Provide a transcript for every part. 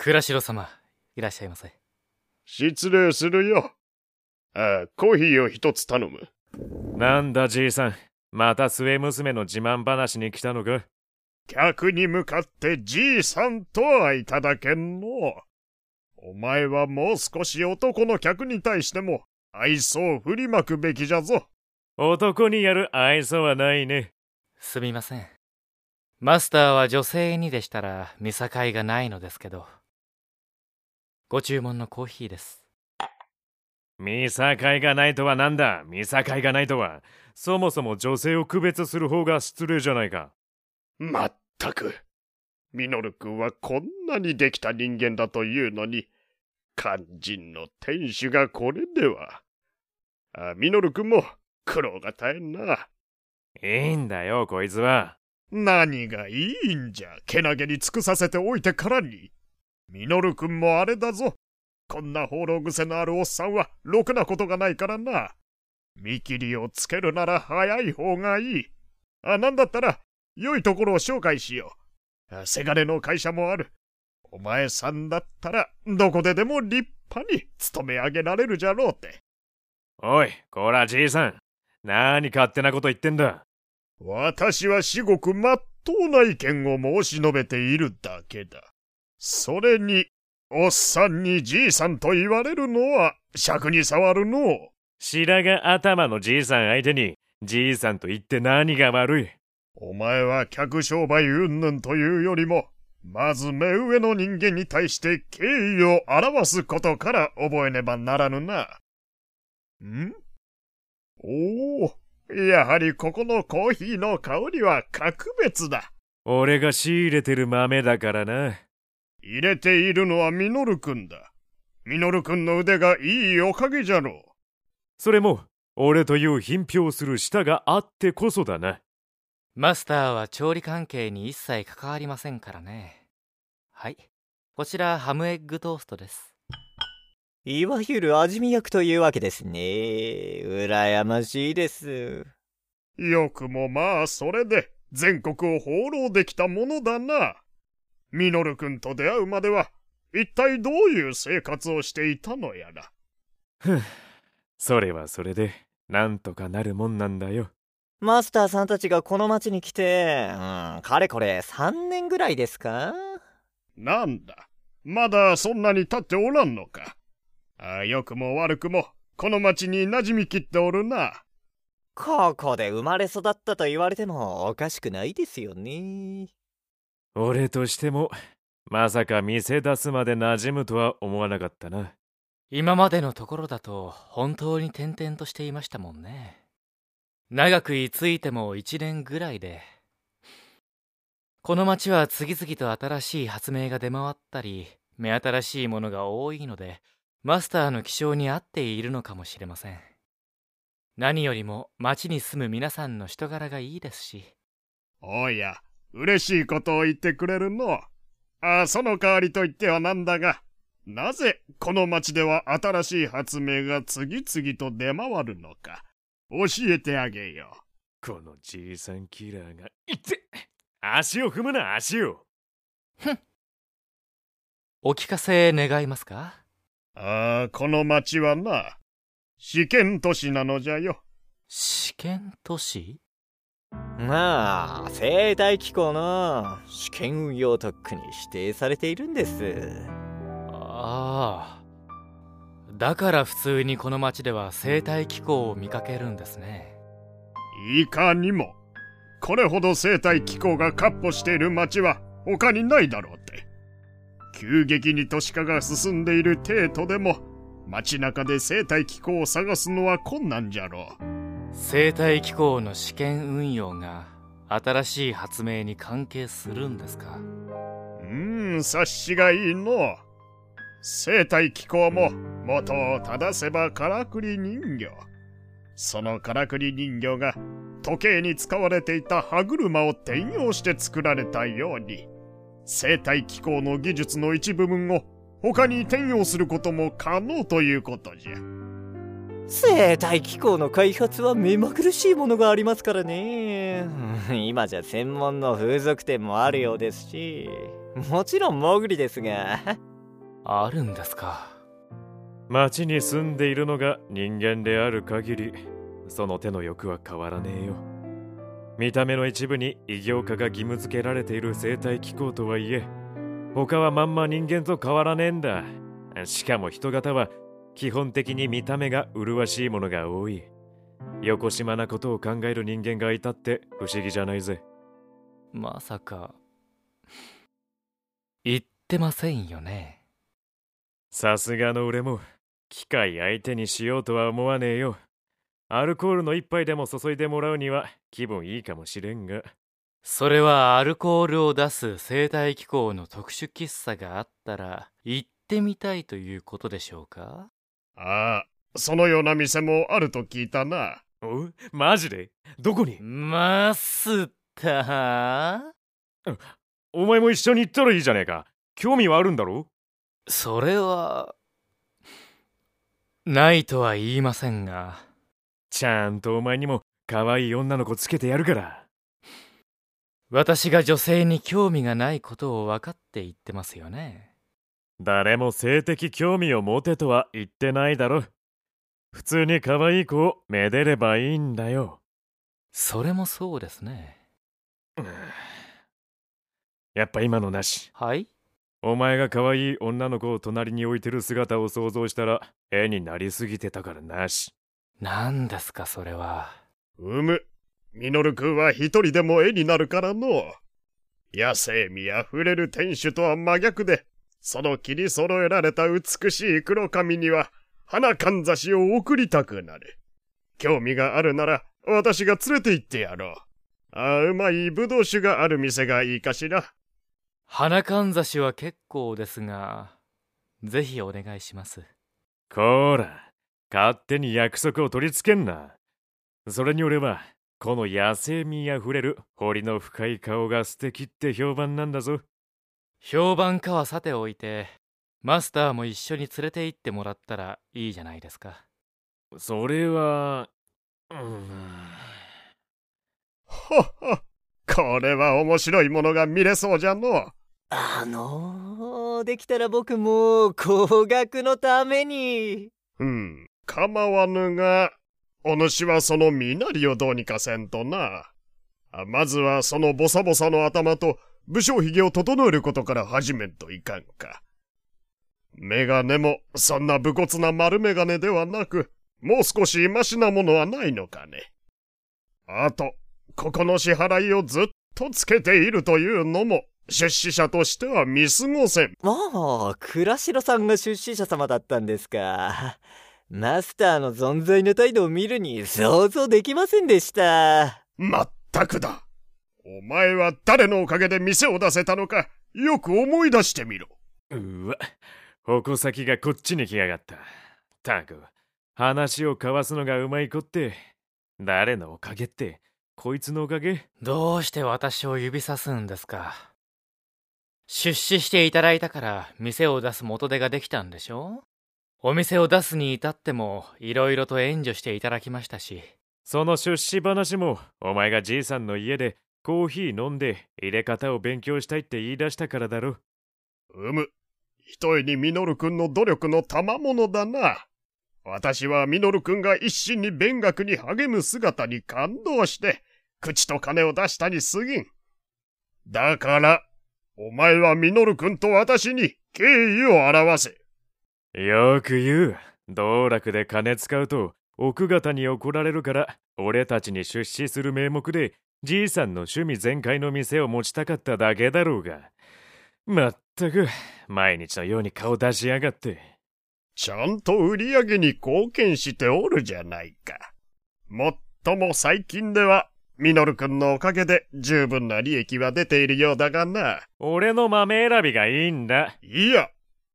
倉代様、いらっしゃいませ。失礼するよ。ああ、コーヒーを一つ頼む。なんだじいさん、また末娘の自慢話に来たのか？客に向かってじいさんとはいただけんの。お前はもう少し男の客に対しても愛想を振りまくべきじゃぞ。男にやる愛想はないね。すみません。マスターは女性にでしたら見境がないのですけど。ご注文のコーヒーです。見境がないとはなんだ？見境がないとは、そもそも女性を区別する方が失礼じゃないか。まったく。ミノル君はこんなにできた人間だというのに、肝心の店主がこれでは。あ、ミノル君も苦労が絶えんな。いいんだよ、こいつは。何がいいんじゃ、けなげに尽くさせておいてからに。ミノル君もあれだぞ。こんな放浪癖のあるおっさんは、ろくなことがないからな。見切りをつけるなら早い方がいい。あ、なんだったら、良いところを紹介しよう。せがれの会社もある。お前さんだったら、どこででも立派に勤め上げられるじゃろうって。おい、こらじいさん。何勝手なこと言ってんだ。私は至極まっとうな意見を申し述べているだけだ。それに、おっさんにじいさんと言われるのは尺に触るの。白髪頭のじいさん相手に、じいさんと言って何が悪い。お前は客商売云々というよりも、まず目上の人間に対して敬意を表すことから覚えねばならぬな。ん？おお、やはりここのコーヒーの香りは格別だ。俺が仕入れてる豆だからな。入れているのはミノル君だ。ミノル君の腕がいいおかげじゃろう。それも、俺という品評する舌があってこそだな。マスターは調理関係に一切関わりませんからね。はい。こちらハムエッグトーストです。いわゆる味見役というわけですね。羨ましいです。よくもまあ、それで全国を放浪できたものだな。ミノル君と出会うまでは、一体どういう生活をしていたのやら。ふぅ、それはそれで、なんとかなるもんなんだよ。マスターさんたちがこの町に来て、うん、かれこれ3年ぐらいですか？なんだ、まだそんなに経っておらんのか。あ良くも悪くも、この町に馴染みきっておるな。ここで生まれ育ったと言われてもおかしくないですよね。俺としても、まさか店出すまで馴染むとは思わなかったな。今までのところだと本当に転々としていましたもんね。長く居ついても一年ぐらいで。この町は次々と新しい発明が出回ったり、目新しいものが多いので、マスターの気象に合っているのかもしれません。何よりも町に住む皆さんの人柄がいいですし。おや、嬉しいことを言ってくれるの。あその代わりと言ってはなんだが、なぜこの町では新しい発明が次々と出回るのか、教えてあげよう。このじいさんキラーが、いって足を踏むな、足をふん。お聞かせ願いますか？ああ、この町はな、試験都市なのじゃよ。試験都市？まあ、生態機構の試験運用特区に指定されているんです。ああ。だから普通にこの町では生態機構を見かけるんですね。いかにも。これほど生態機構が闊歩している町は他にないだろうって。急激に都市化が進んでいる程度でも、街中で生態機構を探すのは困難じゃろう。生態機構の試験運用が新しい発明に関係するんですか？うん、察しがいいの。生態機構も元を正せばからくり人形。そのからくり人形が時計に使われていた歯車を転用して作られたように、生態機構の技術の一部分を他に転用することも可能ということじゃ。生態機構の開発は目まぐるしいものがありますからね。今じゃ専門の風俗店もあるようですし、もちろんモグリですが。あるんですか町に住んでいるのが人間である限りその手の欲は変わらねえよ見た目の一部に異形化が義務付けられている生態機構とはいえ他はまんま人間と変わらねえんだしかも人型は基本的に見た目が麗しいものが多い。よこしまなことを考える人間がいたって不思議じゃないぜ。まさか。言ってませんよね。さすがの俺も機械相手にしようとは思わねえよ。アルコールの一杯でも注いでもらうには気分いいかもしれんが。それはアルコールを出す生態機構の特殊喫茶があったら行ってみたいということでしょうか？ああ、そのような店もあると聞いたな。お？マジで？どこに？マスター？お前も一緒に行ったらいいじゃねえか。興味はあるんだろ？それはないとは言いませんが。ちゃんとお前にも可愛い女の子つけてやるから。私が女性に興味がないことを分かって言ってますよね誰も性的興味を持てとは言ってないだろ普通に可愛い子をめでればいいんだよ。それもそうですね。やっぱ今のなし。はい？お前が可愛い女の子を隣に置いてる姿を想像したら絵になりすぎてたからなし。何ですかそれは。うむ。ミノル君は一人でも絵になるからの。野生味あふれる天守とは真逆で、その切り揃えられた美しい黒髪には、花かんざしを送りたくなる。興味があるなら、私が連れて行ってやろう。ああ、うまいぶどう酒がある店がいいかしら。花かんざしは結構ですがぜひお願いしますこーら勝手に約束を取り付けんなそれに俺はこの野生味あふれる彫りの深い顔が素敵って評判なんだぞ評判かはさておいてマスターも一緒に連れて行ってもらったらいいじゃないですかそれはうんほっほ。これは面白いものが見れそうじゃの。あのー、できたら僕も高額のために。うん、構わぬが、お主はその身なりをどうにかせんとな。あまずはそのボサボサの頭と武将髭を整えることから始めんといかんか。メガネもそんな武骨な丸メガネではなく、もう少しマシなものはないのかね。あと、ここの支払いをずっとつけているというのも、出資者としては見過ごせん。まあ、倉代さんが出資者様だったんですか。マスターの存在の態度を見るに想像できませんでした。まったくだ。お前は誰のおかげで店を出せたのか、よく思い出してみろ。うわ矛先がこっちに来やがった。たく話を交わすのがうまい子って誰のおかげってこいつのおかげ？どうして私を指さすんですか。出資していただいたから店を出す元手ができたんでしょ？お店を出すに至っても色々と援助していただきましたし。その出資話もお前がじいさんの家でコーヒー飲んで入れ方を勉強したいって言い出したからだろうむ。ひとえにミノル君の努力の賜物だな。私はミノル君が一心に勉学に励む姿に感動して、口と金を出したに過ぎん。だから、お前はミノル君と私に敬意を表せ。よく言う道楽で金使うと奥方に怒られるから俺たちに出資する名目でじいさんの趣味全開の店を持ちたかっただけだろうがまったく毎日のように顔出しやがってちゃんと売り上げに貢献しておるじゃないか。もっとも最近では、ミノル君のおかげで十分な利益は出ているようだがな。俺の豆選びがいいんだいや、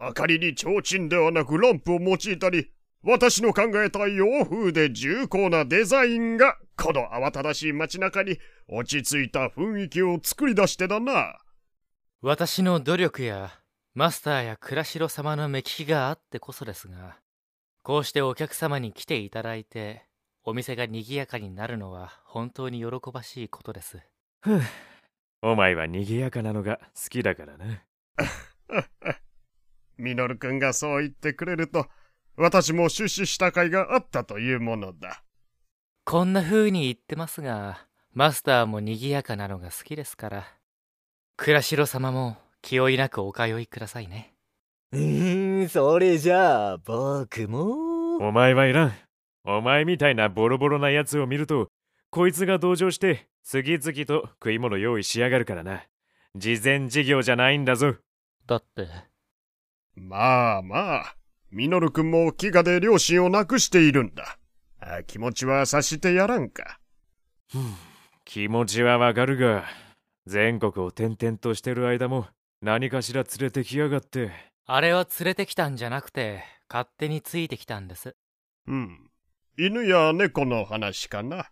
明かりに提灯ではなくランプを用いたり、私の考えた洋風で重厚なデザインが、この慌ただしい街中に落ち着いた雰囲気を作り出してだな。私の努力やマスターや倉代様の目利きがあってこそですがこうしてお客様に来ていただいてお店が賑やかになるのは本当に喜ばしいことです。ふう。お前は賑やかなのが好きだからな。ミノル君がそう言ってくれると、私も出資した甲斐があったというものだ。こんな風に言ってますが、マスターも賑やかなのが好きですから。倉代様も気負いなくお通いくださいね。うーん、それじゃあ、僕も。お前はいらん。お前みたいなボロボロなやつを見ると、こいつが同情して、次々と食い物用意しやがるからな。事前事業じゃないんだぞ。だって。まあまあ、ミノル君も飢餓で両親を亡くしているんだ。あ気持ちは察してやらんか。気持ちはわかるが、全国を転々としてる間も何かしら連れてきやがって。あれは連れてきたんじゃなくて、勝手についてきたんです。うん。犬や猫の話かな。あ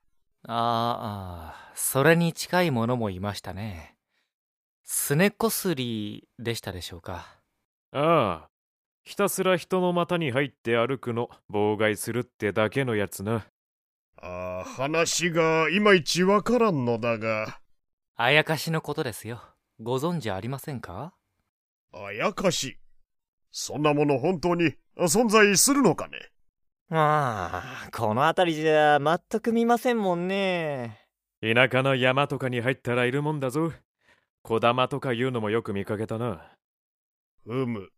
あ、それに近いものもいましたね。すねこすりでしたでしょうか。ああ、ひたすら人の股に入って歩くの妨害するってだけのやつな。ああ、話がいまいちわからんのだが。あやかしのことですよ。ご存知ありませんか？あやかしそんなもの本当に存在するのかね？ああ、この辺りじゃ全く見ませんもんね。田舎の山とかに入ったらいるもんだぞ。小玉とかいうのもよく見かけたな。うむ。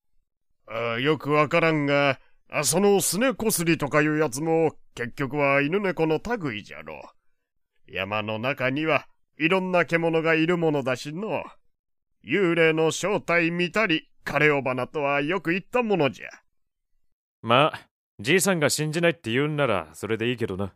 あよくわからんが、あそのすねこすりとかいうやつも結局は犬猫の類じゃろう。山の中にはいろんな獣がいるものだしの。幽霊の正体見たり、枯れ尾花とはよく言ったものじゃ。まあ、じいさんが信じないって言うんならそれでいいけどな。